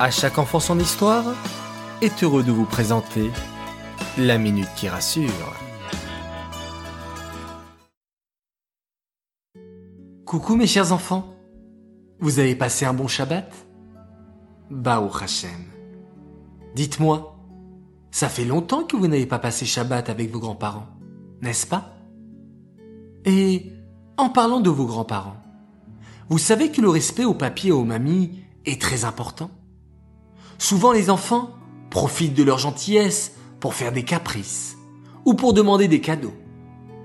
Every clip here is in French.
À chaque enfant son histoire est heureux de vous présenter la minute qui rassure. Coucou mes chers enfants, vous avez passé un bon Shabbat? Bao Hashem. Dites-moi, ça fait longtemps que vous n'avez pas passé Shabbat avec vos grands-parents, n'est-ce pas? Et en parlant de vos grands-parents, vous savez que le respect au papier et aux mamies est très important? Souvent les enfants profitent de leur gentillesse pour faire des caprices ou pour demander des cadeaux.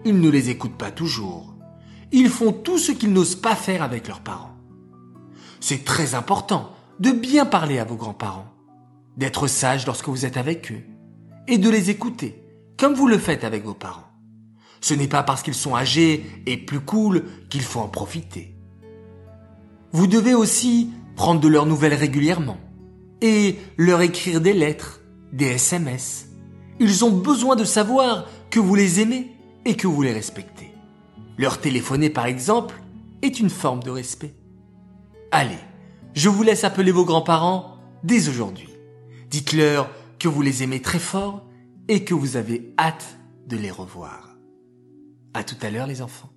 Ils ne les écoutent pas toujours. Ils font tout ce qu'ils n'osent pas faire avec leurs parents. C'est très important de bien parler à vos grands-parents, d'être sage lorsque vous êtes avec eux et de les écouter comme vous le faites avec vos parents. Ce n'est pas parce qu'ils sont âgés et plus cool qu'il faut en profiter. Vous devez aussi prendre de leurs nouvelles régulièrement et leur écrire des lettres, des SMS. Ils ont besoin de savoir que vous les aimez et que vous les respectez. Leur téléphoner par exemple est une forme de respect. Allez, je vous laisse appeler vos grands-parents dès aujourd'hui. Dites-leur que vous les aimez très fort et que vous avez hâte de les revoir. À tout à l'heure les enfants.